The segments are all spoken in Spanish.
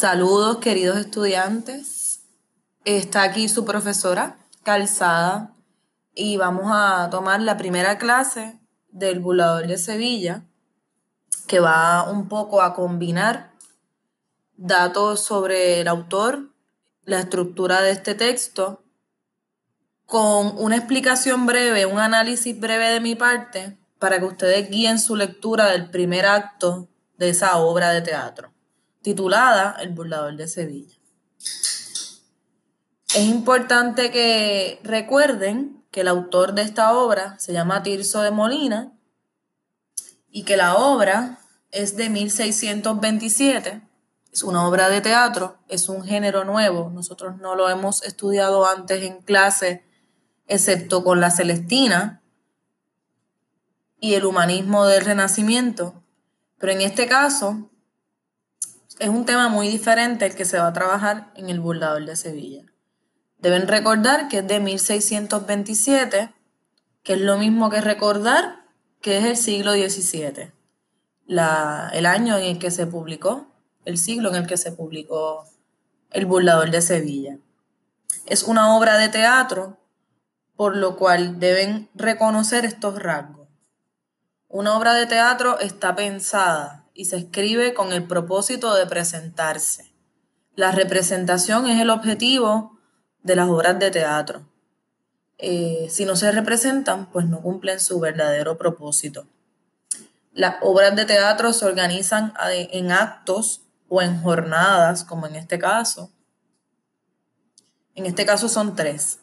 Saludos queridos estudiantes. Está aquí su profesora Calzada y vamos a tomar la primera clase del Burlador de Sevilla que va un poco a combinar datos sobre el autor, la estructura de este texto, con una explicación breve, un análisis breve de mi parte para que ustedes guíen su lectura del primer acto de esa obra de teatro, titulada El burlador de Sevilla. Es importante que recuerden que el autor de esta obra se llama Tirso de Molina y que la obra es de 1627, es una obra de teatro, es un género nuevo, nosotros no lo hemos estudiado antes en clase, excepto con la Celestina, y el humanismo del Renacimiento. Pero en este caso es un tema muy diferente el que se va a trabajar en el Burlador de Sevilla. Deben recordar que es de 1627, que es lo mismo que recordar que es el siglo XVII, la, el año en el que se publicó, el siglo en el que se publicó El Burlador de Sevilla. Es una obra de teatro, por lo cual deben reconocer estos rasgos. Una obra de teatro está pensada y se escribe con el propósito de presentarse. La representación es el objetivo de las obras de teatro. Eh, si no se representan, pues no cumplen su verdadero propósito. Las obras de teatro se organizan en actos o en jornadas, como en este caso. En este caso son tres.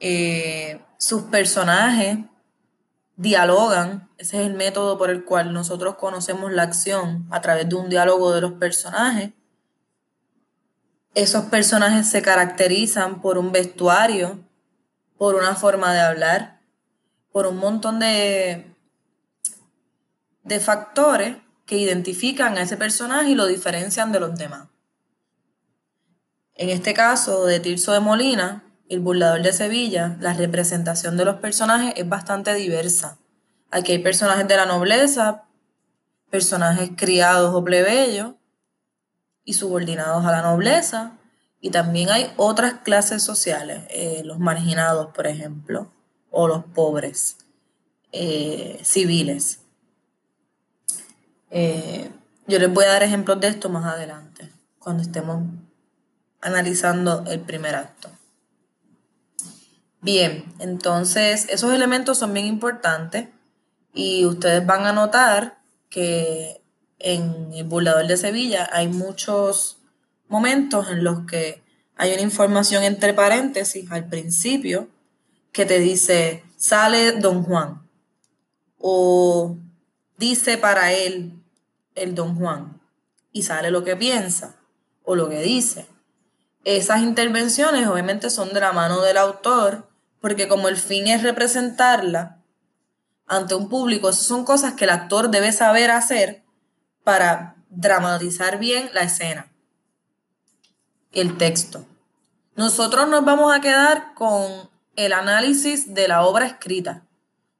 Eh, sus personajes dialogan, ese es el método por el cual nosotros conocemos la acción a través de un diálogo de los personajes. Esos personajes se caracterizan por un vestuario, por una forma de hablar, por un montón de, de factores que identifican a ese personaje y lo diferencian de los demás. En este caso de Tirso de Molina, el burlador de Sevilla, la representación de los personajes es bastante diversa. Aquí hay personajes de la nobleza, personajes criados o plebeyos y subordinados a la nobleza, y también hay otras clases sociales, eh, los marginados, por ejemplo, o los pobres eh, civiles. Eh, yo les voy a dar ejemplos de esto más adelante, cuando estemos analizando el primer acto. Bien, entonces esos elementos son bien importantes y ustedes van a notar que en el burlador de Sevilla hay muchos momentos en los que hay una información entre paréntesis al principio que te dice sale don Juan o dice para él el don Juan y sale lo que piensa o lo que dice. Esas intervenciones obviamente son de la mano del autor porque como el fin es representarla ante un público, son cosas que el actor debe saber hacer para dramatizar bien la escena, el texto. Nosotros nos vamos a quedar con el análisis de la obra escrita.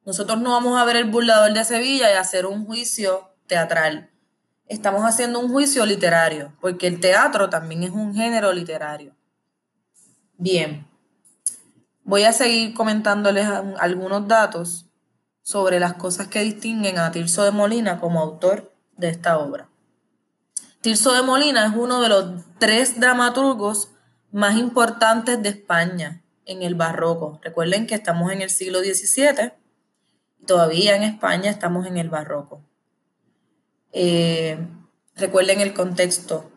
Nosotros no vamos a ver el burlador de Sevilla y hacer un juicio teatral. Estamos haciendo un juicio literario, porque el teatro también es un género literario. Bien, Voy a seguir comentándoles algunos datos sobre las cosas que distinguen a Tirso de Molina como autor de esta obra. Tirso de Molina es uno de los tres dramaturgos más importantes de España en el barroco. Recuerden que estamos en el siglo XVII y todavía en España estamos en el barroco. Eh, recuerden el contexto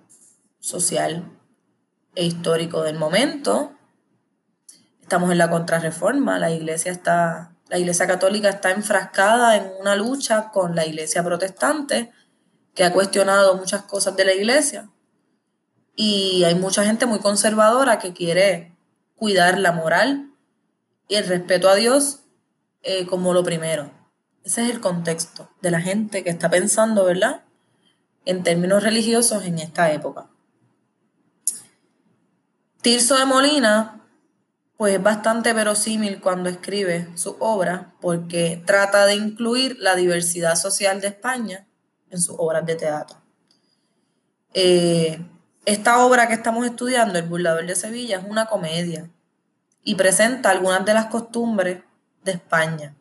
social e histórico del momento, estamos en la contrarreforma, la iglesia está, la iglesia católica está enfrascada en una lucha con la iglesia protestante, que ha cuestionado muchas cosas de la iglesia. Y hay mucha gente muy conservadora que quiere cuidar la moral y el respeto a Dios eh, como lo primero. Ese es el contexto de la gente que está pensando, ¿verdad? En términos religiosos en esta época. Tirso de Molina pues es bastante verosímil cuando escribe su obra porque trata de incluir la diversidad social de España en sus obras de teatro. Eh, esta obra que estamos estudiando, El burlador de Sevilla, es una comedia y presenta algunas de las costumbres de España.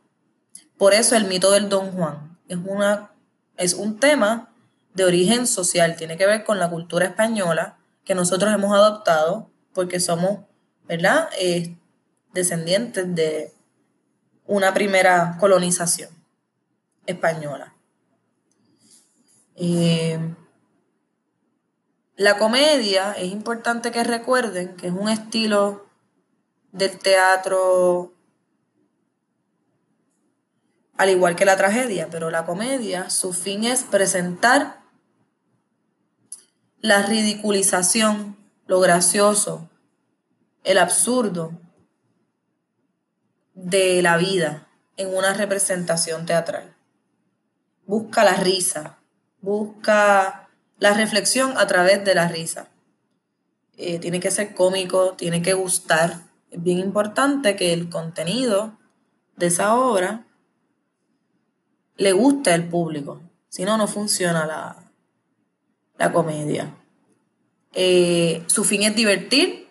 Por eso el mito del Don Juan es, una, es un tema de origen social, tiene que ver con la cultura española que nosotros hemos adoptado porque somos, ¿verdad?, eh, descendientes de una primera colonización española. Eh, la comedia es importante que recuerden que es un estilo del teatro al igual que la tragedia, pero la comedia, su fin es presentar la ridiculización, lo gracioso, el absurdo de la vida en una representación teatral. Busca la risa, busca la reflexión a través de la risa. Eh, tiene que ser cómico, tiene que gustar. Es bien importante que el contenido de esa obra le guste al público. Si no, no funciona la, la comedia. Eh, su fin es divertir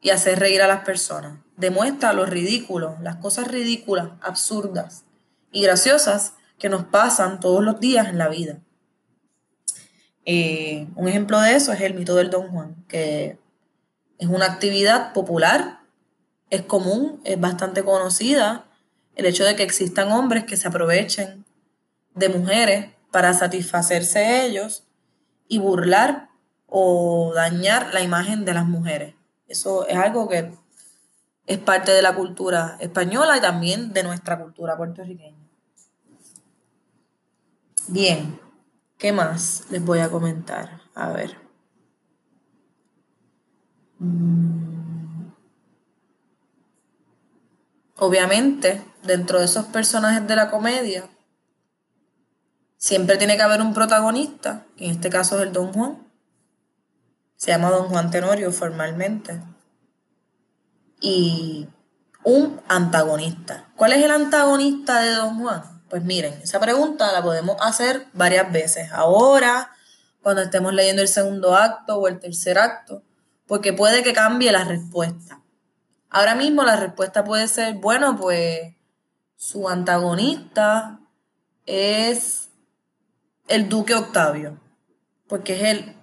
y hacer reír a las personas. Demuestra lo ridículo, las cosas ridículas, absurdas y graciosas que nos pasan todos los días en la vida. Eh, un ejemplo de eso es el mito del Don Juan, que es una actividad popular, es común, es bastante conocida, el hecho de que existan hombres que se aprovechen de mujeres para satisfacerse ellos y burlar o dañar la imagen de las mujeres. Eso es algo que es parte de la cultura española y también de nuestra cultura puertorriqueña. Bien, ¿qué más les voy a comentar? A ver. Mm. Obviamente, dentro de esos personajes de la comedia, siempre tiene que haber un protagonista, que en este caso es el Don Juan. Se llama Don Juan Tenorio formalmente. Y un antagonista. ¿Cuál es el antagonista de Don Juan? Pues miren, esa pregunta la podemos hacer varias veces. Ahora, cuando estemos leyendo el segundo acto o el tercer acto, porque puede que cambie la respuesta. Ahora mismo la respuesta puede ser, bueno, pues su antagonista es el duque Octavio, porque es el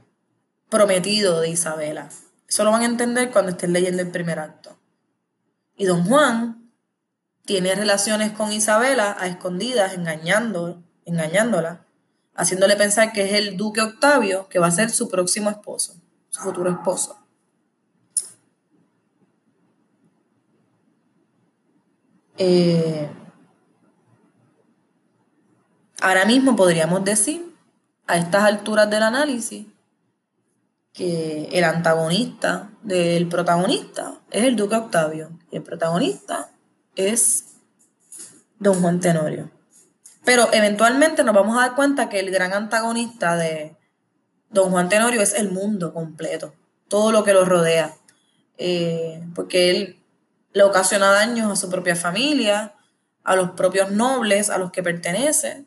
prometido de Isabela. Eso lo van a entender cuando estén leyendo el primer acto. Y don Juan tiene relaciones con Isabela a escondidas, engañándola, haciéndole pensar que es el duque Octavio, que va a ser su próximo esposo, su futuro esposo. Eh, Ahora mismo podríamos decir, a estas alturas del análisis, que el antagonista del protagonista es el Duque Octavio y el protagonista es Don Juan Tenorio. Pero eventualmente nos vamos a dar cuenta que el gran antagonista de Don Juan Tenorio es el mundo completo, todo lo que lo rodea, eh, porque él le ocasiona daños a su propia familia, a los propios nobles a los que pertenece,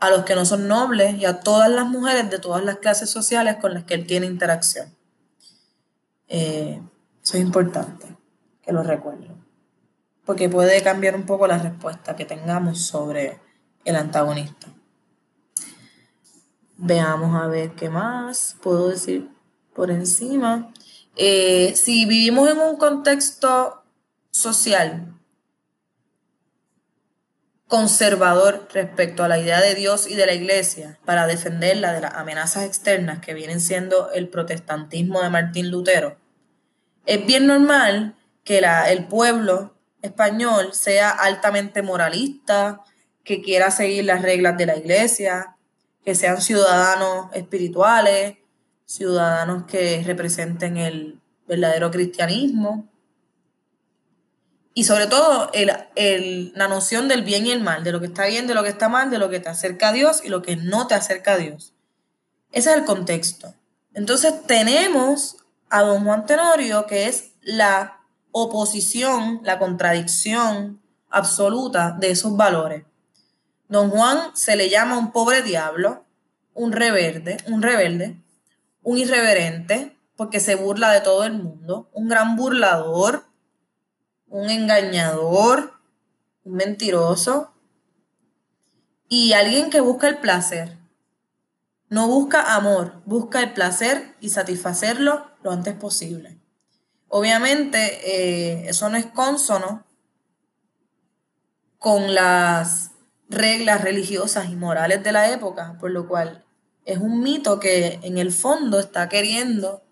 a los que no son nobles y a todas las mujeres de todas las clases sociales con las que él tiene interacción. Eh, eso es importante que lo recuerden, porque puede cambiar un poco la respuesta que tengamos sobre el antagonista. Veamos a ver qué más puedo decir por encima. Eh, si vivimos en un contexto social conservador respecto a la idea de Dios y de la Iglesia para defenderla de las amenazas externas que vienen siendo el protestantismo de Martín Lutero, es bien normal que el pueblo español sea altamente moralista, que quiera seguir las reglas de la Iglesia, que sean ciudadanos espirituales, ciudadanos que representen el verdadero cristianismo y sobre todo la noción del bien y el mal, de lo que está bien, de lo que está mal, de lo que te acerca a Dios y lo que no te acerca a Dios. Ese es el contexto. Entonces tenemos a don Juan Tenorio, que es la oposición, la contradicción absoluta de esos valores. Don Juan se le llama un pobre diablo un rebelde, un rebelde, un irreverente, porque se burla de todo el mundo, un gran burlador, un engañador, un mentiroso y alguien que busca el placer. No busca amor, busca el placer y satisfacerlo lo antes posible. Obviamente, eh, eso no es consono con las reglas religiosas y morales de la época, por lo cual es un mito que en el fondo está queriendo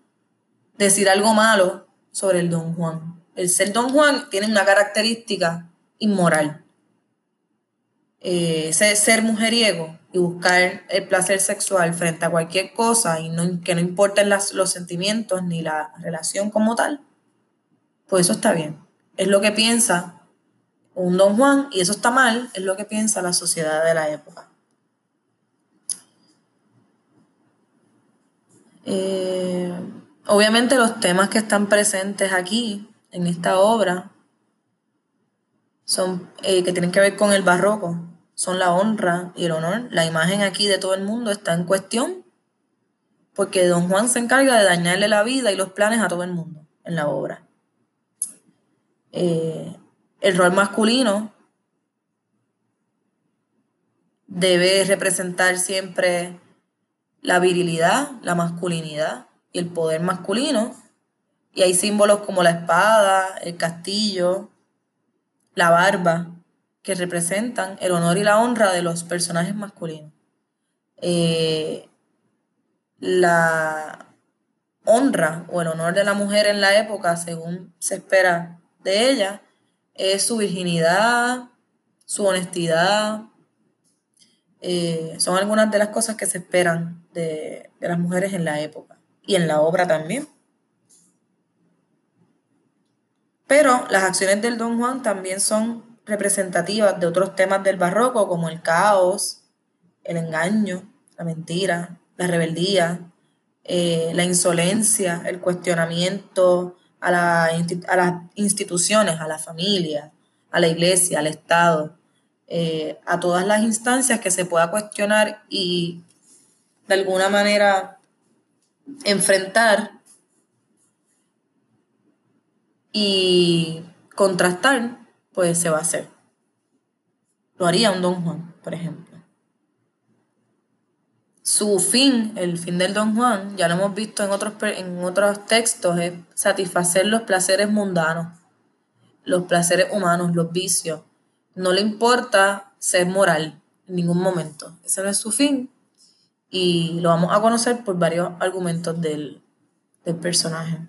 decir algo malo sobre el Don Juan. El ser Don Juan tiene una característica inmoral. Eh, ser mujeriego y buscar el placer sexual frente a cualquier cosa y no, que no importen los sentimientos ni la relación como tal, pues eso está bien. Es lo que piensa un Don Juan y eso está mal, es lo que piensa la sociedad de la época. Eh, obviamente los temas que están presentes aquí en esta obra son eh, que tienen que ver con el barroco, son la honra y el honor. La imagen aquí de todo el mundo está en cuestión porque don Juan se encarga de dañarle la vida y los planes a todo el mundo en la obra. Eh, el rol masculino debe representar siempre la virilidad, la masculinidad y el poder masculino. Y hay símbolos como la espada, el castillo, la barba, que representan el honor y la honra de los personajes masculinos. Eh, la honra o el honor de la mujer en la época, según se espera de ella, es su virginidad, su honestidad. Eh, son algunas de las cosas que se esperan de, de las mujeres en la época y en la obra también. Pero las acciones del Don Juan también son representativas de otros temas del barroco como el caos, el engaño, la mentira, la rebeldía, eh, la insolencia, el cuestionamiento a, las instituciones, a la familia, a la iglesia, al Estado, eh, a todas las instancias que se pueda cuestionar y de alguna manera enfrentar y contrastar pues se va a hacer. Lo haría un Don Juan, por ejemplo. Su fin, el fin del Don Juan, ya lo hemos visto en otros, en otros textos, es satisfacer los placeres mundanos, los placeres humanos, los vicios. No le importa ser moral en ningún momento. Ese no es su fin. Y lo vamos a conocer por varios argumentos del, del personaje.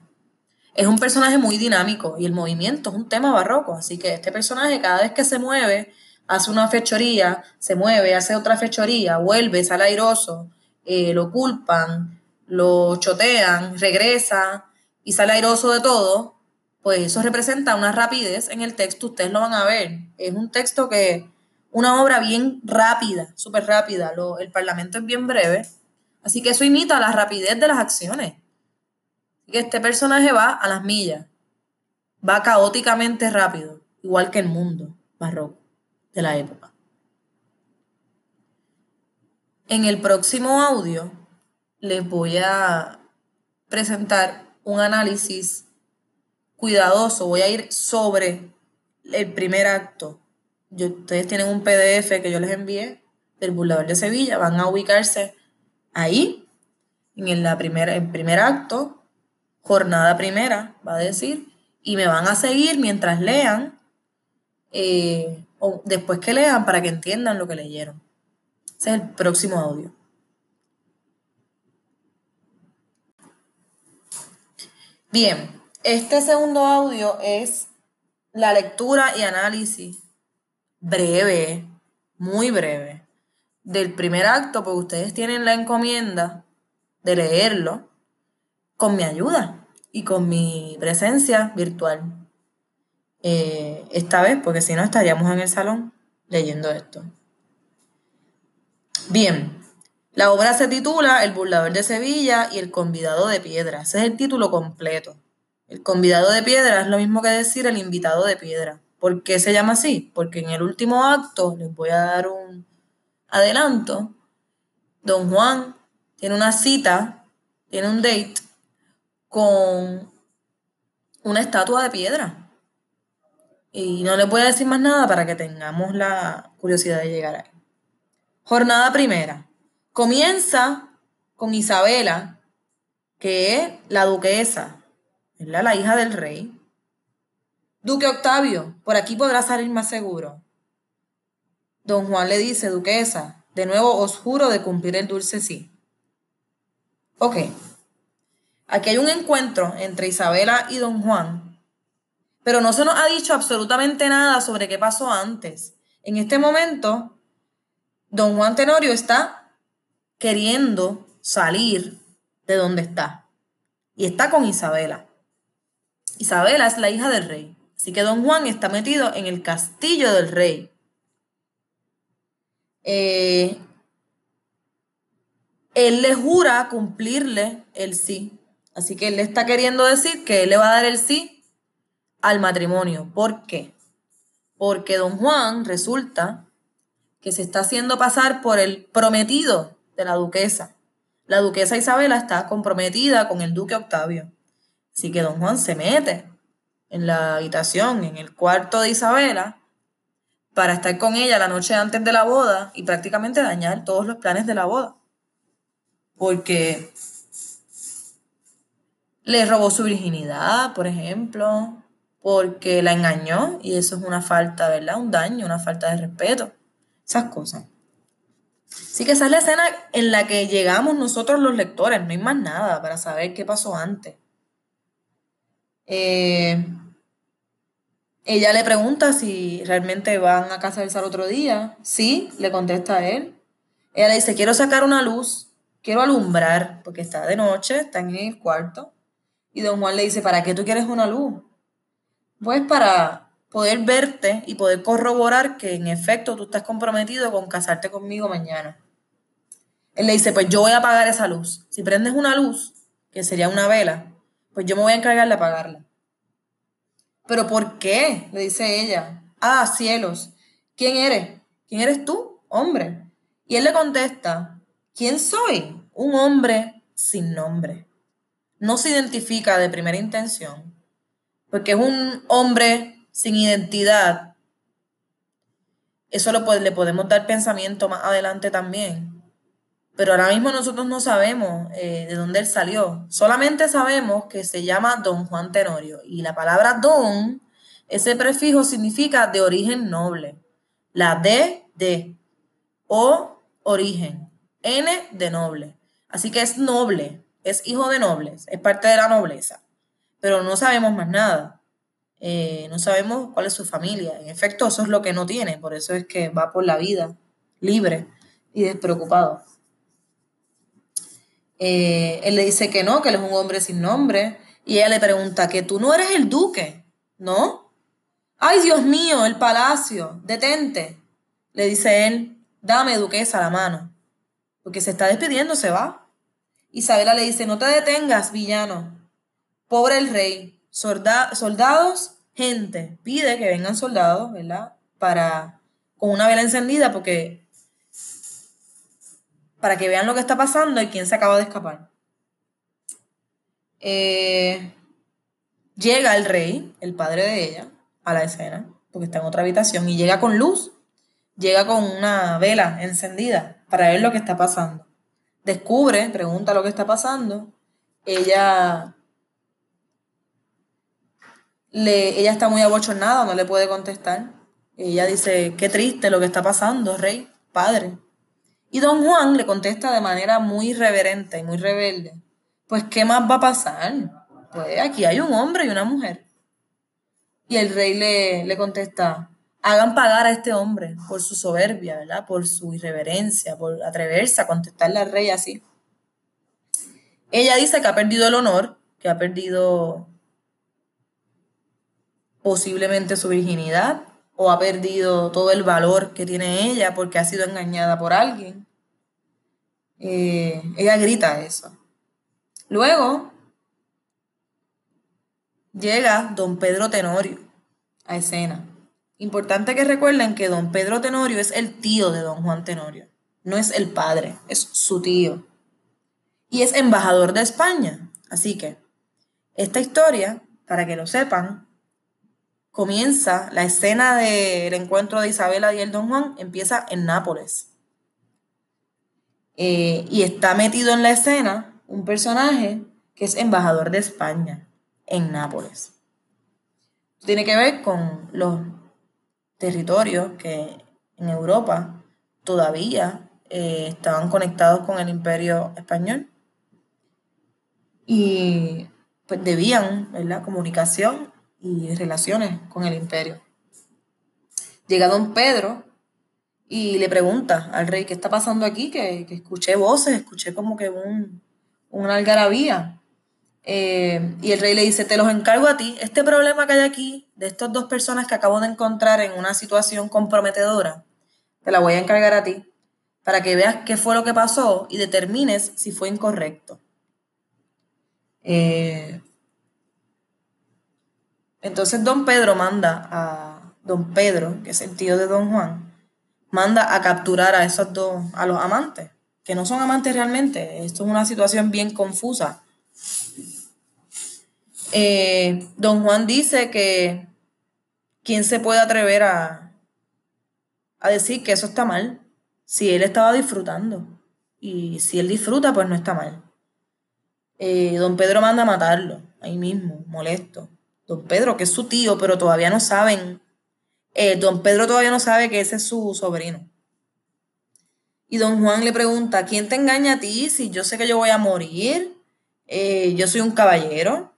Es un personaje muy dinámico y el movimiento es un tema barroco, así que este personaje cada vez que se mueve, hace una fechoría, se mueve, hace otra fechoría, vuelve, sale airoso, eh, lo culpan, lo chotean, regresa y sale airoso de todo, pues eso representa una rapidez en el texto, ustedes lo van a ver. Es un texto que, una obra bien rápida, súper rápida, el parlamento es bien breve, así que eso imita la rapidez de las acciones este personaje va a las millas, va caóticamente rápido, igual que el mundo barroco de la época. En el próximo audio les voy a presentar un análisis cuidadoso, voy a ir sobre el primer acto. ustedes tienen un PDF que yo les envié del Burlador de Sevilla, van a ubicarse ahí, en el primer acto, jornada primera, va a decir, y me van a seguir mientras lean, eh, o después que lean para que entiendan lo que leyeron. Ese es el próximo audio. Bien, este segundo audio es la lectura y análisis breve, muy breve, del primer acto, porque ustedes tienen la encomienda de leerlo con mi ayuda y con mi presencia virtual. Eh, esta vez, porque si no estaríamos en el salón leyendo esto. Bien, la obra se titula El burlador de Sevilla y el convidado de piedra. Ese es el título completo. El convidado de piedra es lo mismo que decir el invitado de piedra. ¿Por qué se llama así? Porque en el último acto, les voy a dar un adelanto, don Juan tiene una cita, tiene un date con una estatua de piedra. Y no les voy a decir más nada para que tengamos la curiosidad de llegar ahí. Jornada primera. Comienza con Isabela, que es la duquesa, es la hija del rey. Duque Octavio, por aquí podrá salir más seguro. Don Juan le dice, duquesa, de nuevo os juro de cumplir el dulce sí. Ok. Aquí hay un encuentro entre Isabela y don Juan, pero no se nos ha dicho absolutamente nada sobre qué pasó antes. En este momento, don Juan Tenorio está queriendo salir de donde está y está con Isabela. Isabela es la hija del rey, así que don Juan está metido en el castillo del rey. Eh, él le jura cumplirle el sí. Así que él le está queriendo decir que él le va a dar el sí al matrimonio. ¿Por qué? Porque don Juan resulta que se está haciendo pasar por el prometido de la duquesa. La duquesa Isabela está comprometida con el duque Octavio. Así que don Juan se mete en la habitación, en el cuarto de Isabela, para estar con ella la noche antes de la boda y prácticamente dañar todos los planes de la boda porque le robó su virginidad, por ejemplo, porque la engañó y eso es una falta, ¿verdad? Un daño, una falta de respeto, esas cosas. Así que esa es la escena en la que llegamos nosotros los lectores, no hay más nada para saber qué pasó antes. Eh, ella le pregunta si realmente van a casarse al otro día. Sí, le contesta a él. Ella le dice, quiero sacar una luz quiero alumbrar, porque está de noche, están en el cuarto. Y don Juan le dice, ¿para qué tú quieres una luz? Pues para poder verte y poder corroborar que en efecto tú estás comprometido con casarte conmigo mañana. Él le dice, pues yo voy a apagar esa luz. Si prendes una luz, que sería una vela, pues yo me voy a encargar de apagarla. ¿Pero por qué? Le dice ella. Ah, cielos. ¿Quién eres? ¿Quién eres tú? Hombre. Y él le contesta, ¿Quién soy? Un hombre sin nombre. No se identifica de primera intención, porque es un hombre sin identidad. Eso lo, le podemos dar pensamiento más adelante también. Pero ahora mismo nosotros no sabemos eh, de dónde él salió. Solamente sabemos que se llama Don Juan Tenorio. Y la palabra don, ese prefijo significa de origen noble. La D de o origen. N de noble. Así que es noble, es hijo de nobles, es parte de la nobleza. Pero no sabemos más nada. Eh, no sabemos cuál es su familia. En efecto, eso es lo que no tiene. Por eso es que va por la vida libre y despreocupado. Eh, él le dice que no, que él es un hombre sin nombre. Y ella le pregunta que tú no eres el duque, ¿no? Ay, Dios mío, el palacio, detente. Le dice él, dame, duquesa, la mano porque se está despidiendo, se va. Isabela le dice, no te detengas, villano. Pobre el rey. soldados, gente. Pide que vengan soldados, ¿verdad? Para, con una vela encendida, porque para que vean lo que está pasando y quién se acaba de escapar. Eh, llega el rey, el padre de ella, a la escena, porque está en otra habitación, y llega con luz, llega con una vela encendida para ver lo que está pasando. Descubre, pregunta lo que está pasando. Ella, le, ella está muy abochornada, no le puede contestar. Ella dice, qué triste lo que está pasando, rey, padre. Y don Juan le contesta de manera muy reverente y muy rebelde. Pues, ¿qué más va a pasar? Pues aquí hay un hombre y una mujer. Y el rey le, le contesta, hagan pagar a este hombre por su soberbia, ¿verdad? Por su irreverencia, por atreverse a contestarle al rey así. Ella dice que ha perdido el honor, que ha perdido posiblemente su virginidad o ha perdido todo el valor que tiene ella porque ha sido engañada por alguien. Eh, ella grita eso. Luego llega don Pedro Tenorio a escena Importante que recuerden que don Pedro Tenorio es el tío de don Juan Tenorio. no es el padre, es su tío. Y es embajador de España. Así que esta historia, para que lo sepan, comienza, la escena del encuentro de Isabela y el Don Juan empieza en Nápoles. Eh, y está metido en la escena un personaje que es embajador de España en Nápoles. Tiene que ver con los territorios que en Europa todavía eh, estaban conectados con el imperio español y pues debían la comunicación y relaciones con el imperio. Llega don Pedro y le pregunta al rey, ¿qué está pasando aquí? Que, escuché voces, escuché como que un, una algarabía. Eh, y el rey le dice, te los encargo a ti. Este problema que hay aquí, de estas dos personas que acabo de encontrar en una situación comprometedora, te la voy a encargar a ti, para que veas qué fue lo que pasó y determines si fue incorrecto. Eh, entonces don Pedro manda a don Pedro, que es el tío de don Juan, manda a capturar a esos dos, a los amantes, que no son amantes realmente. Esto es una situación bien confusa. Eh, don Juan dice que quién se puede atrever a, a decir que eso está mal si él estaba disfrutando. Y si él disfruta, pues no está mal. Eh, don Pedro manda a matarlo, ahí mismo, molesto don Pedro, que es su tío, pero todavía no saben, eh, don Pedro todavía no sabe que ese es su sobrino. Y don Juan le pregunta, ¿quién te engaña a ti si yo sé que yo voy a morir? Yo soy un caballero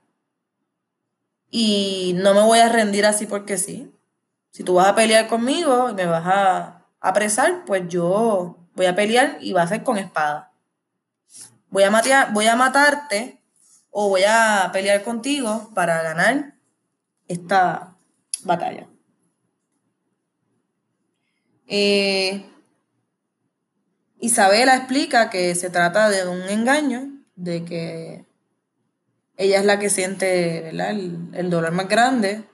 y no me voy a rendir así porque sí. Si tú vas a pelear conmigo y me vas a apresar, pues yo voy a pelear y va a ser con espada. Voy a, voy a matarte o voy a pelear contigo para ganar esta batalla. Eh, Isabela explica que se trata de un engaño, de que ella es la que siente El, dolor más grande.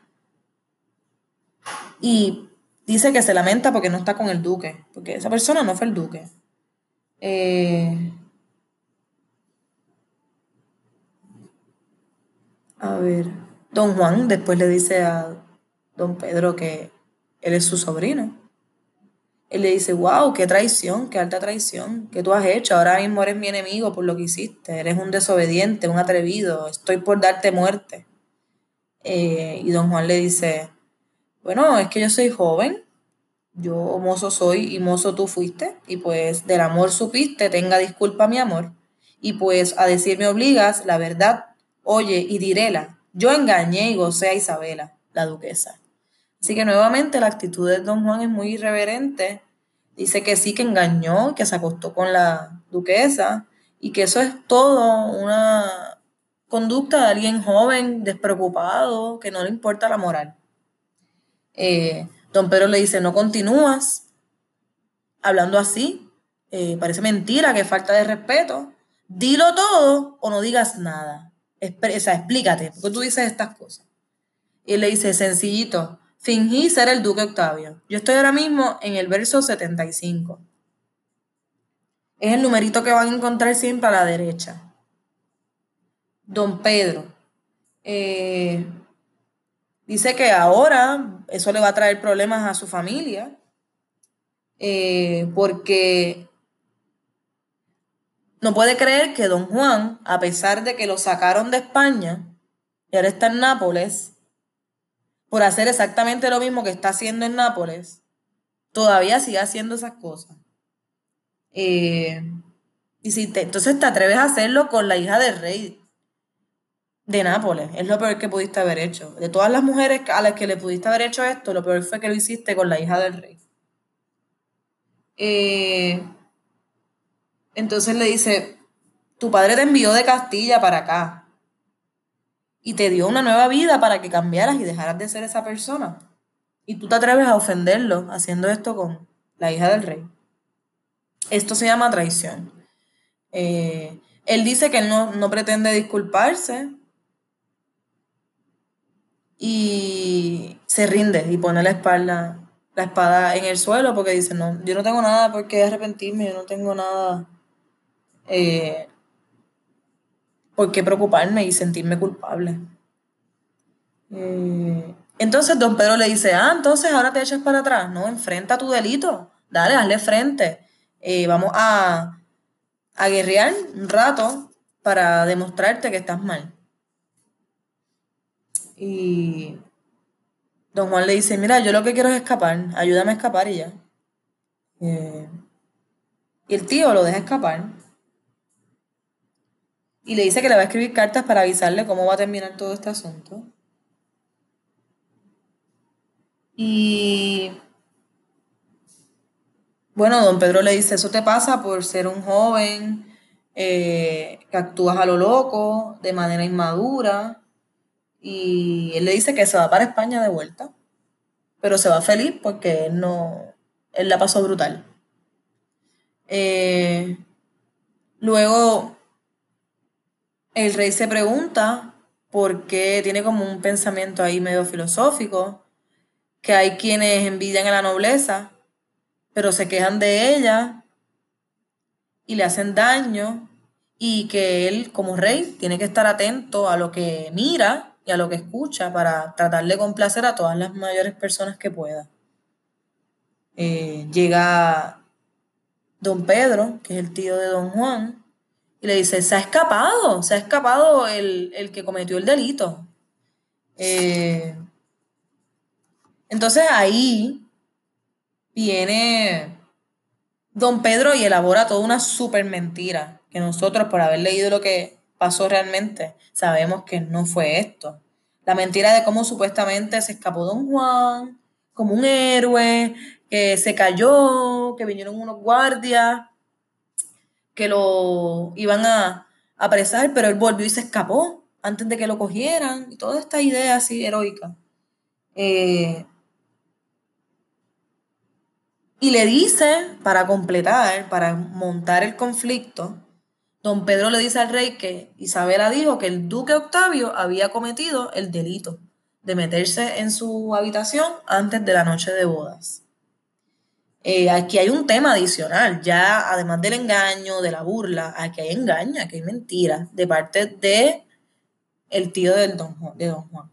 Y dice que se lamenta porque no está con el duque, porque esa persona no fue el duque. Eh, a ver. Don Juan después le dice a don Pedro que él es su sobrino. Él le dice, wow, qué traición, qué alta traición, que tú has hecho, ahora mismo eres mi enemigo por lo que hiciste, eres un desobediente, un atrevido, estoy por darte muerte. Eh, y don Juan le dice, bueno, es que yo soy joven, yo mozo soy y mozo tú fuiste, y pues del amor supiste, tenga disculpa mi amor, y pues a decir me obligas la verdad, oye y diréla, yo engañé y gocé a Isabela, la duquesa. Así que nuevamente la actitud de don Juan es muy irreverente. Dice que sí que engañó, que se acostó con la duquesa y que eso es todo una conducta de alguien joven, despreocupado, que no le importa la moral. Eh, don Pedro le dice, no continúas hablando así, eh, parece mentira, que falta de respeto, dilo todo o no digas nada expresa, explícate, porque tú dices estas cosas. Y él le dice, sencillito, fingí ser el duque Octavio. Yo estoy ahora mismo en el verso 75. Es el numerito que van a encontrar siempre a la derecha. Don Pedro. Eh, dice que ahora eso le va a traer problemas a su familia, eh, porque no puede creer que don Juan, a pesar de que lo sacaron de España y ahora está en Nápoles, por hacer exactamente lo mismo que está haciendo en Nápoles, todavía sigue haciendo esas cosas. Eh, y si entonces te atreves a hacerlo con la hija del rey de Nápoles, es lo peor que pudiste haber hecho. De todas las mujeres a las que le pudiste haber hecho esto, lo peor fue que lo hiciste con la hija del rey. Eh, entonces le dice, tu padre te envió de Castilla para acá y te dio una nueva vida para que cambiaras y dejaras de ser esa persona. Y tú te atreves a ofenderlo haciendo esto con la hija del rey. Esto se llama traición. Eh, él dice que él no, no pretende disculparse y se rinde y pone la espalda la espada en el suelo porque dice, no, yo no tengo nada por qué arrepentirme, yo no tengo nada eh, por qué preocuparme y sentirme culpable. Eh, entonces don Pedro le dice, ah, entonces ahora te echas para atrás, no, enfrenta tu delito, dale, hazle frente, eh, vamos a, a guerrear un rato para demostrarte que estás mal. Y don Juan le dice, mira, yo lo que quiero es escapar, ayúdame a escapar y ya. Eh, y el tío lo deja escapar. Y le dice que le va a escribir cartas para avisarle cómo va a terminar todo este asunto. Y bueno, don Pedro le dice, eso te pasa por ser un joven eh, que actúas a lo loco, de manera inmadura. Y él le dice que se va para España de vuelta, pero se va feliz porque él no, él la pasó brutal. Eh, luego, el rey se pregunta por qué tiene como un pensamiento ahí medio filosófico, que hay quienes envidian a la nobleza, pero se quejan de ella y le hacen daño y que él como rey tiene que estar atento a lo que mira y a lo que escucha para tratar de complacer a todas las mayores personas que pueda. Eh, llega don Pedro, que es el tío de don Juan, y le dice, se ha escapado, se ha escapado el, que cometió el delito. Eh, entonces ahí viene don Pedro y elabora toda una súper mentira, que nosotros por haber leído lo que pasó realmente, sabemos que no fue esto. La mentira de cómo supuestamente se escapó don Juan, como un héroe, que se cayó, que vinieron unos guardias, que lo iban a apresar, pero él volvió y se escapó antes de que lo cogieran, y toda esta idea así heroica. Eh, y le dice, para completar, para montar el conflicto, Don Pedro le dice al rey que Isabela dijo que el duque Octavio había cometido el delito de meterse en su habitación antes de la noche de bodas. Eh, aquí hay un tema adicional, ya además del engaño, de la burla, aquí hay engaño, aquí hay mentira de parte de el tío del don de don Juan.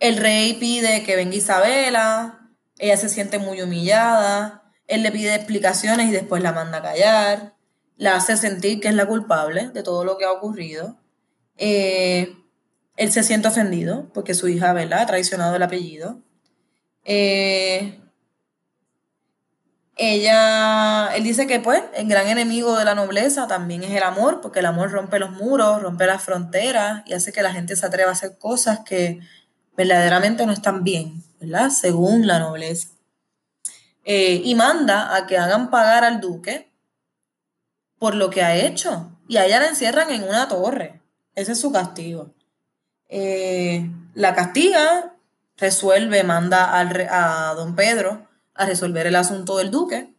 El rey pide que venga Isabela, ella se siente muy humillada, él le pide explicaciones y después la manda a callar la hace sentir que es la culpable de todo lo que ha ocurrido. Eh, él se siente ofendido porque su hija, ¿verdad?, ha traicionado el apellido. Eh, ella, él dice que pues el gran enemigo de la nobleza también es el amor, porque el amor rompe los muros, rompe las fronteras y hace que la gente se atreva a hacer cosas que verdaderamente no están bien, ¿verdad? Según la nobleza. Eh, y manda a que hagan pagar al duque por lo que ha hecho. Y a ella la encierran en una torre. Ese es su castigo. Eh, la castiga, resuelve, manda al, a don Pedro a resolver el asunto del duque.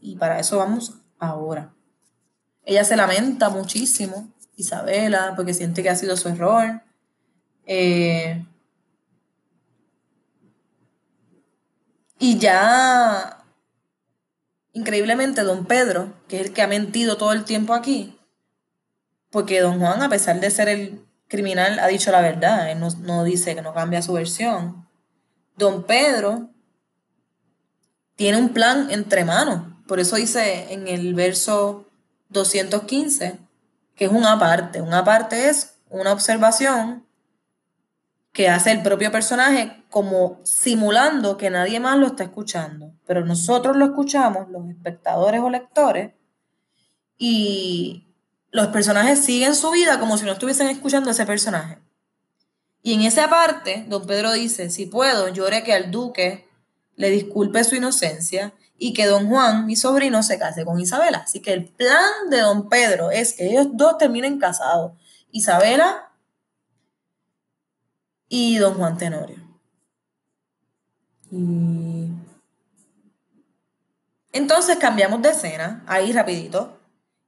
Y para eso vamos ahora. Ella se lamenta muchísimo, Isabela, porque siente que ha sido su error. Eh, y ya Increíblemente, don Pedro, que es el que ha mentido todo el tiempo aquí, porque don Juan, a pesar de ser el criminal, ha dicho la verdad, él no, dice que no cambia su versión. Don Pedro tiene un plan entre manos, por eso dice en el verso 215 que es una parte. Una parte es una observación que hace el propio personaje como simulando que nadie más lo está escuchando, pero nosotros lo escuchamos, los espectadores o lectores, y los personajes siguen su vida como si no estuviesen escuchando a ese personaje. Y en esa parte, don Pedro dice, si puedo, llore que al duque le disculpe su inocencia y que don Juan, mi sobrino, se case con Isabela. Así que el plan de don Pedro es que ellos dos terminen casados. Isabela y don Juan Tenorio. Entonces cambiamos de escena, ahí rapidito,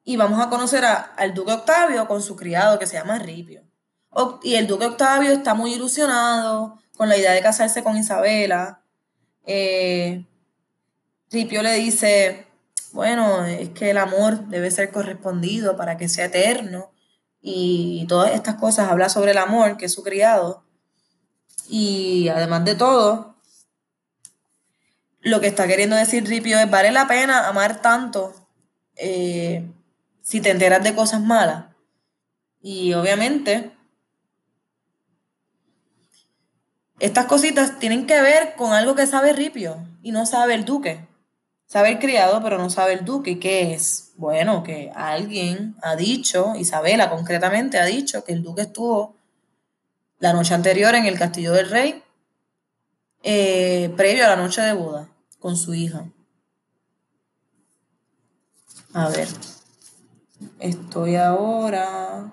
y vamos a conocer al duque Octavio con su criado que se llama Ripio. Y el duque Octavio está muy ilusionado con la idea de casarse con Isabela, Eh, Ripio le dice, bueno, es que el amor debe ser correspondido para que sea eterno y todas estas cosas habla sobre el amor, que es su criado. Y además de todo, lo que está queriendo decir Ripio es, vale la pena amar tanto eh, si te enteras de cosas malas. Y obviamente, estas cositas tienen que ver con algo que sabe Ripio y no sabe el duque. Sabe el criado, pero no sabe el duque. ¿Qué es? Bueno, que alguien ha dicho, Isabela concretamente ha dicho, que el duque estuvo la noche anterior en el castillo del rey, eh, previo a la noche de boda, con su hija. A ver, estoy ahora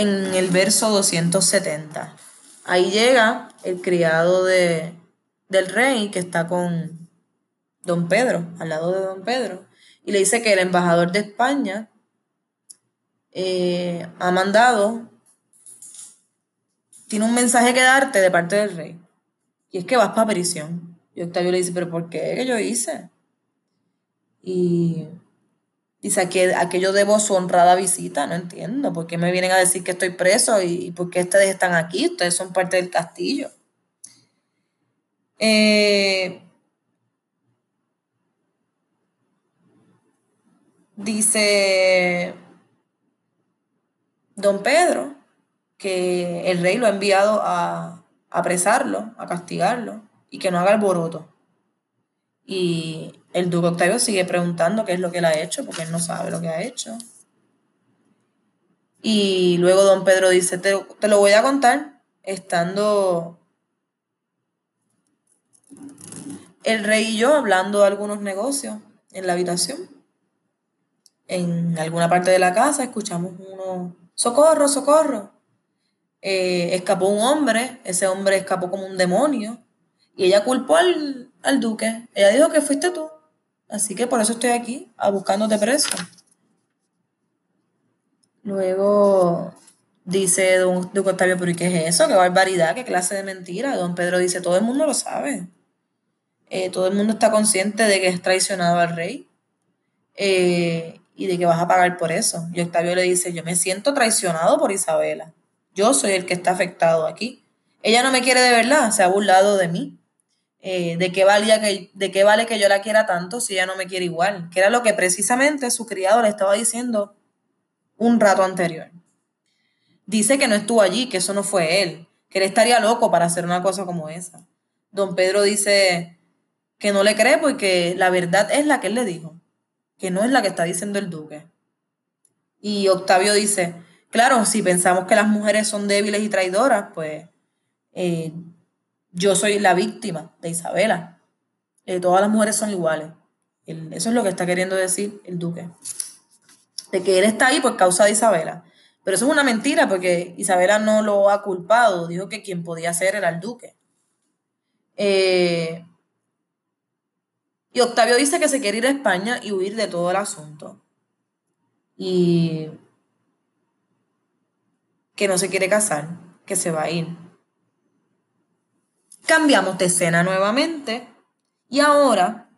en el verso 270. Ahí llega el criado de, del rey que está con don Pedro, al lado de don Pedro, y le dice que el embajador de España eh, ha mandado, tiene un mensaje que darte de parte del rey, y es que vas para prisión. Y Octavio le dice, pero ¿por qué? ¿Qué yo hice? Y dice, ¿a qué yo debo su honrada visita? No entiendo. ¿Por qué me vienen a decir que estoy preso y por qué ustedes están aquí? Ustedes son parte del castillo. Eh, dice don Pedro que el rey lo ha enviado a apresarlo, a castigarlo y que no haga alboroto. Y el duque Octavio sigue preguntando qué es lo que él ha hecho, porque él no sabe lo que ha hecho. Y luego don Pedro dice, te, te lo voy a contar estando el rey y yo hablando de algunos negocios en la habitación. En alguna parte de la casa escuchamos uno, socorro, socorro. Eh, escapó un hombre, ese hombre escapó como un demonio y ella culpó al, al duque. Ella dijo que fuiste tú. Así que por eso estoy aquí, a buscándote preso. Luego dice don Duque Octavio, pero ¿y qué es eso? ¿Qué barbaridad? ¿Qué clase de mentira? Don Pedro dice, todo el mundo lo sabe. Eh, todo el mundo está consciente de que es traicionado al rey eh, y de que vas a pagar por eso. Y Octavio le dice, yo me siento traicionado por Isabela. Yo soy el que está afectado aquí. Ella no me quiere de verdad, se ha burlado de mí. Eh, de, qué valía que, de qué vale que yo la quiera tanto si ella no me quiere igual, que era lo que precisamente su criado le estaba diciendo un rato anterior. Dice que no estuvo allí, que eso no fue él, que él estaría loco para hacer una cosa como esa. Don Pedro dice que no le cree porque la verdad es la que él le dijo, que no es la que está diciendo el duque. Y Octavio dice, claro, si pensamos que las mujeres son débiles y traidoras, pues eh, yo soy la víctima de Isabela. Eh, todas las mujeres son iguales. eso es lo que está queriendo decir el duque. De que él está ahí por causa de Isabela. Pero eso es una mentira porque Isabela no lo ha culpado. Dijo que quien podía ser era el duque. Eh, y Octavio dice que se quiere ir a España y huir de todo el asunto. Y que no se quiere casar, que se va a ir. Cambiamos de escena nuevamente y ahora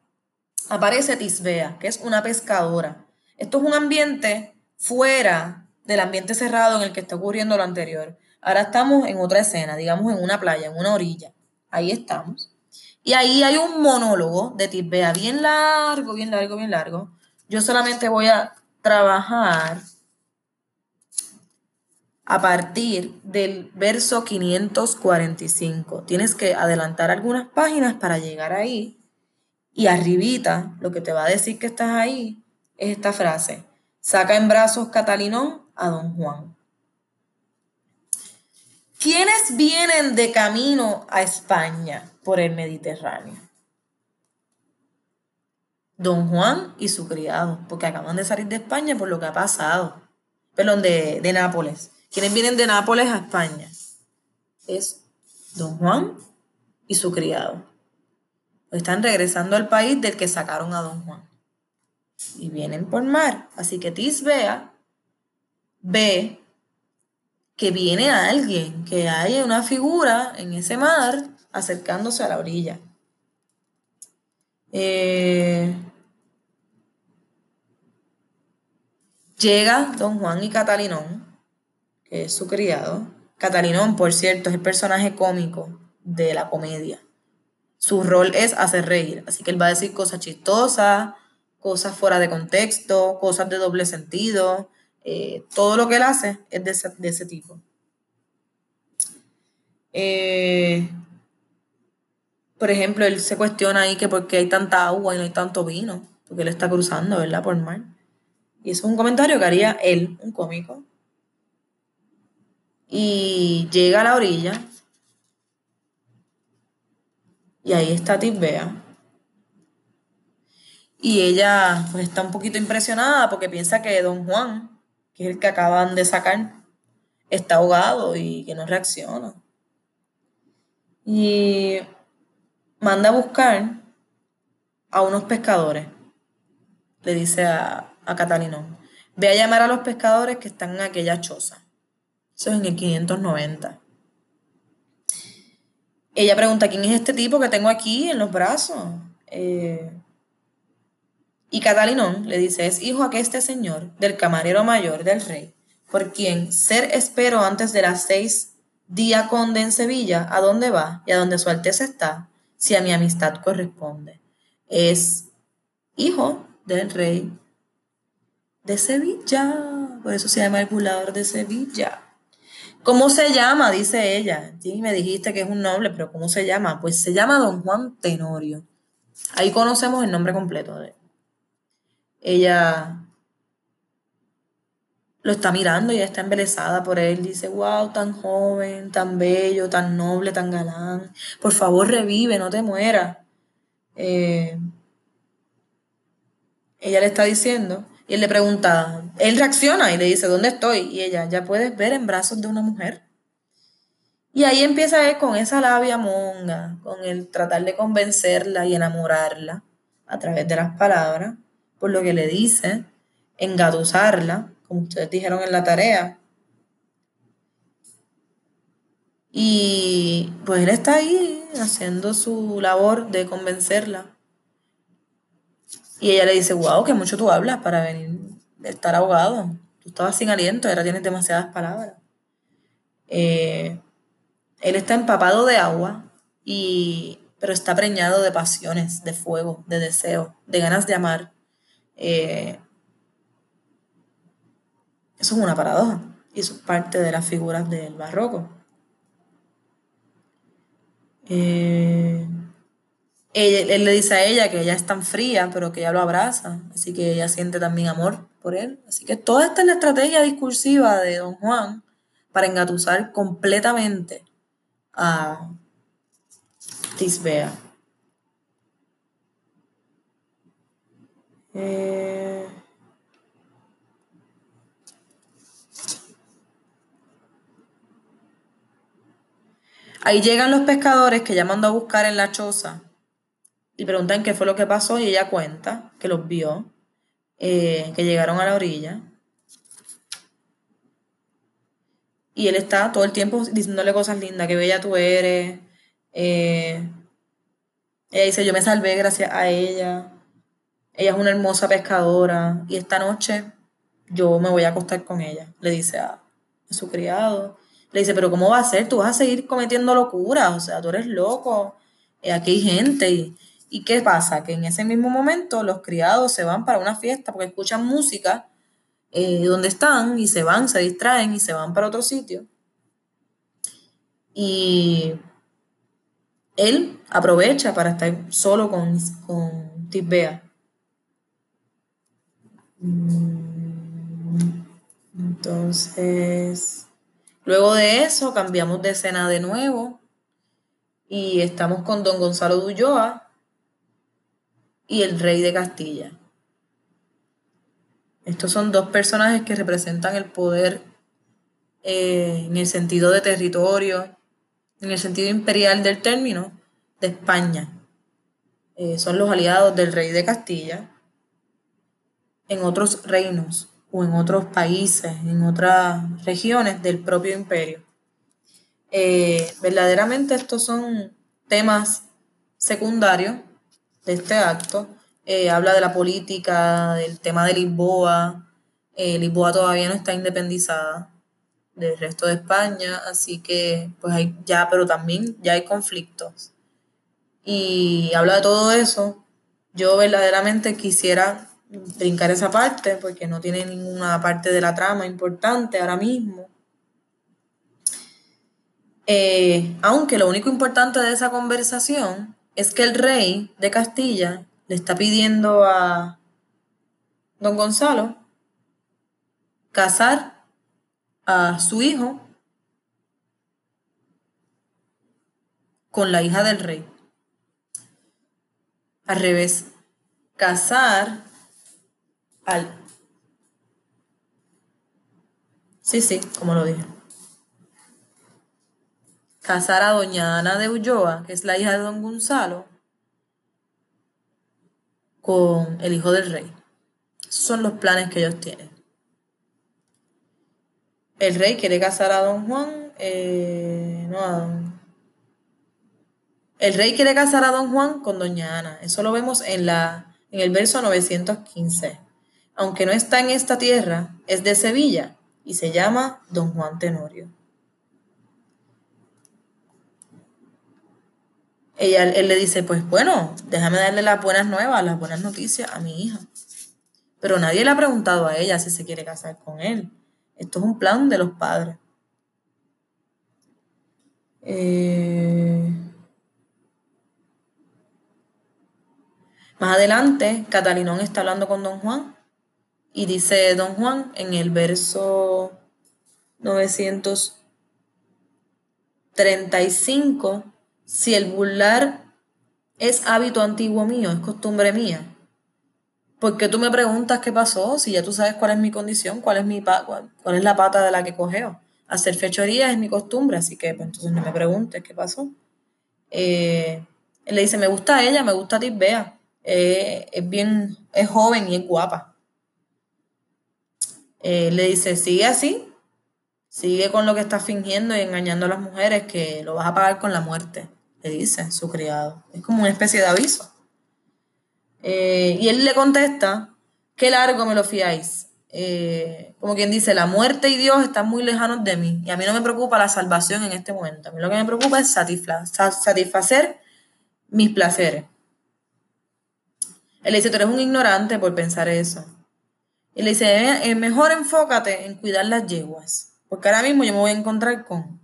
aparece Tisbea, que es una pescadora. Esto es un ambiente fuera del ambiente cerrado en el que está ocurriendo lo anterior. Ahora estamos en otra escena, digamos en una playa, en una orilla. Ahí estamos. Y ahí hay un monólogo de Tisbea bien largo, bien largo, bien largo. Yo solamente voy a trabajar a partir del verso 545. Tienes que adelantar algunas páginas para llegar ahí. Y arribita, lo que te va a decir que estás ahí es esta frase. Saca en brazos Catalinón a don Juan. ¿Quiénes vienen de camino a España por el Mediterráneo? Don Juan y su criado, porque acaban de salir de España por lo que ha pasado. Perdón, de, de Nápoles. ¿Quiénes vienen de Nápoles a España? Es don Juan y su criado. Están regresando al país del que sacaron a don Juan. Y vienen por mar. Así que Tisbea ve que viene alguien, que hay una figura en ese mar acercándose a la orilla. Eh, llega don Juan y Catalinón, es su criado. Catalinón, por cierto, es el personaje cómico de la comedia. Su rol es hacer reír, así que él va a decir cosas chistosas, cosas fuera de contexto, cosas de doble sentido. Eh, todo lo que él hace es de ese, tipo. Eh, por ejemplo, él se cuestiona ahí que por qué hay tanta agua y no hay tanto vino, porque él está cruzando, ¿verdad? Por mar. Y eso es un comentario que haría él, un cómico. Y llega a la orilla. Y ahí está Tisbea. Y ella pues está un poquito impresionada porque piensa que don Juan, que es el que acaban de sacar, está ahogado y que no reacciona. Y manda a buscar a unos pescadores. Le dice a, a Catalinón, ve a llamar a los pescadores que están en aquella choza. En el 590. Ella pregunta, ¿quién es este tipo que tengo aquí en los brazos? Eh, y Catalinón le dice, es hijo este señor, del camarero mayor del rey, por quien ser espero antes de las seis día conde en Sevilla, a dónde va y a dónde su alteza está, si a mi amistad corresponde. Es hijo del rey de Sevilla, por eso se llama el burlador de Sevilla. ¿Cómo se llama? Dice ella. Sí, me dijiste que es un noble, pero ¿cómo se llama? Pues se llama Don Juan Tenorio. Ahí conocemos el nombre completo de él. Ella lo está mirando y está embelesada por él. Dice, wow, tan joven, tan bello, tan noble, tan galán. Por favor, revive, no te mueras. Eh, ella le está diciendo, y él le pregunta, él reacciona y le dice, ¿dónde estoy? Y ella, ya puedes ver en brazos de una mujer. Y ahí empieza él con esa labia monga, con el tratar de convencerla y enamorarla a través de las palabras, por lo que le dice, engatusarla como ustedes dijeron en la tarea. Y pues él está ahí haciendo su labor de convencerla. Y ella le dice, wow, que mucho tú hablas para venir estar ahogado. Tú estabas sin aliento, ahora tienes demasiadas palabras. Eh, él está empapado de agua, y, pero está preñado de pasiones, de fuego, de deseo, de ganas de amar. Eh, eso es una paradoja y eso es parte de las figuras del barroco. Eh, él le dice a ella que ella es tan fría, pero que ella lo abraza, así que ella siente también amor por él. Así que toda esta es la estrategia discursiva de Don Juan para engatusar completamente a Tisbea. Eh, Ahí llegan los pescadores que ella mandó a buscar en la choza y preguntan qué fue lo que pasó y ella cuenta que los vio, eh, que llegaron a la orilla. Y él está todo el tiempo diciéndole cosas lindas, que bella tú eres. Eh, ella dice, yo me salvé gracias a ella. Ella es una hermosa pescadora y esta noche yo me voy a acostar con ella, le dice a su criado. Le dice, pero ¿cómo va a ser? Tú vas a seguir cometiendo locuras, o sea, tú eres loco, eh, aquí hay gente. Y, ¿Y qué pasa? Que en ese mismo momento los criados se van para una fiesta porque escuchan música eh, donde están y se van, se distraen y se van para otro sitio. Y él aprovecha para estar solo con, con Tisbea. Mm, entonces, Luego de eso cambiamos de escena de nuevo y estamos con don Gonzalo de Ulloa y el rey de Castilla. Estos son dos personajes que representan el poder eh, en el sentido de territorio, en el sentido imperial del término, de España. Eh, son los aliados del rey de Castilla en otros reinos o en otros países, en otras regiones del propio imperio. Eh, verdaderamente estos son temas secundarios de este acto. Eh, habla de la política, del tema de Lisboa. Eh, Lisboa todavía no está independizada del resto de España, así que pues hay ya, pero también ya hay conflictos. Y habla de todo eso. Yo verdaderamente quisiera brincar esa parte porque no tiene ninguna parte de la trama importante ahora mismo. Eh, aunque lo único importante de esa conversación es que el rey de Castilla le está pidiendo a don Gonzalo casar a su hijo con la hija del rey. Al revés, casar al... Sí, sí, como lo dije. Casar a doña Ana de Ulloa, que es la hija de don Gonzalo, con el hijo del rey. Esos son los planes que ellos tienen. El rey quiere casar a don Juan, eh, no a don... El rey quiere casar a don Juan con doña Ana. Eso lo vemos en, la, en el verso 915 aunque no está en esta tierra, es de Sevilla y se llama Don Juan Tenorio. Ella, él le dice, pues bueno, déjame darle las buenas nuevas, las buenas noticias a mi hija. Pero nadie le ha preguntado a ella si se quiere casar con él. Esto es un plan de los padres. Eh, más adelante, Catalinón está hablando con don Juan y dice don Juan en el verso 935, si el burlar es hábito antiguo mío, es costumbre mía, ¿por qué tú me preguntas qué pasó? Si ya tú sabes cuál es mi condición, cuál es, mi cuál, es la pata de la que cogeo. Hacer fechoría es mi costumbre, así que pues, entonces no me preguntes qué pasó. Eh, él le dice, me gusta ella, me gusta a ti, vea. Eh, es bien, es joven y es guapa. Eh, le dice, sigue así, sigue con lo que estás fingiendo y engañando a las mujeres que lo vas a pagar con la muerte, le dice su criado. Es como una especie de aviso. Eh, y él le contesta, qué largo me lo fiáis. Eh, como quien dice, la muerte y Dios están muy lejanos de mí y a mí no me preocupa la salvación en este momento. A mí lo que me preocupa es satisfacer mis placeres. Él dice, tú eres un ignorante por pensar eso. Y le dice, eh, mejor enfócate en cuidar las yeguas, porque ahora mismo yo me voy a encontrar con,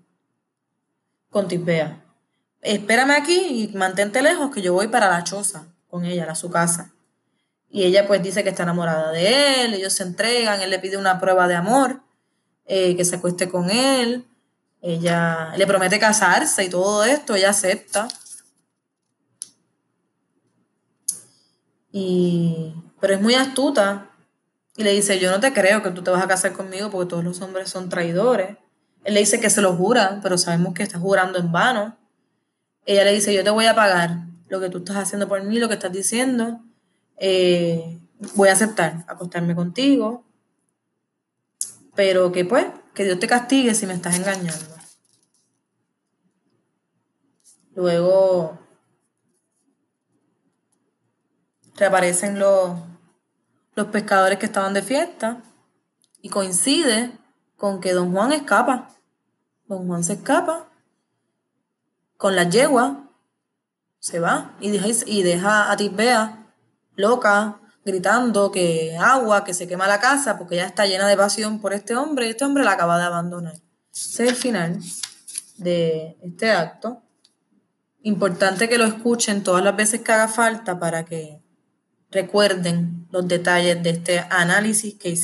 con Tisbea. Espérame aquí y mantente lejos que yo voy para la choza con ella, a su casa. Y ella pues dice que está enamorada de él, ellos se entregan, él le pide una prueba de amor, eh, que se acueste con él, ella le promete casarse y todo esto, ella acepta. Y, pero es muy astuta y le dice, yo no te creo que tú te vas a casar conmigo porque todos los hombres son traidores. Él le dice que se lo jura, pero sabemos que está jurando en vano. Ella le dice, yo te voy a pagar lo que tú estás haciendo por mí, lo que estás diciendo. Eh, voy a aceptar acostarme contigo. Pero que pues, que Dios te castigue si me estás engañando. Luego reaparecen los los pescadores que estaban de fiesta y coincide con que don Juan escapa. Don Juan se escapa con la yegua, se va y deja, y deja a Tisbea loca, gritando que agua, que se quema la casa porque ya está llena de pasión por este hombre y este hombre la acaba de abandonar. Ese es el final de este acto. Importante que lo escuchen todas las veces que haga falta para que recuerden los detalles de este análisis que hicieron.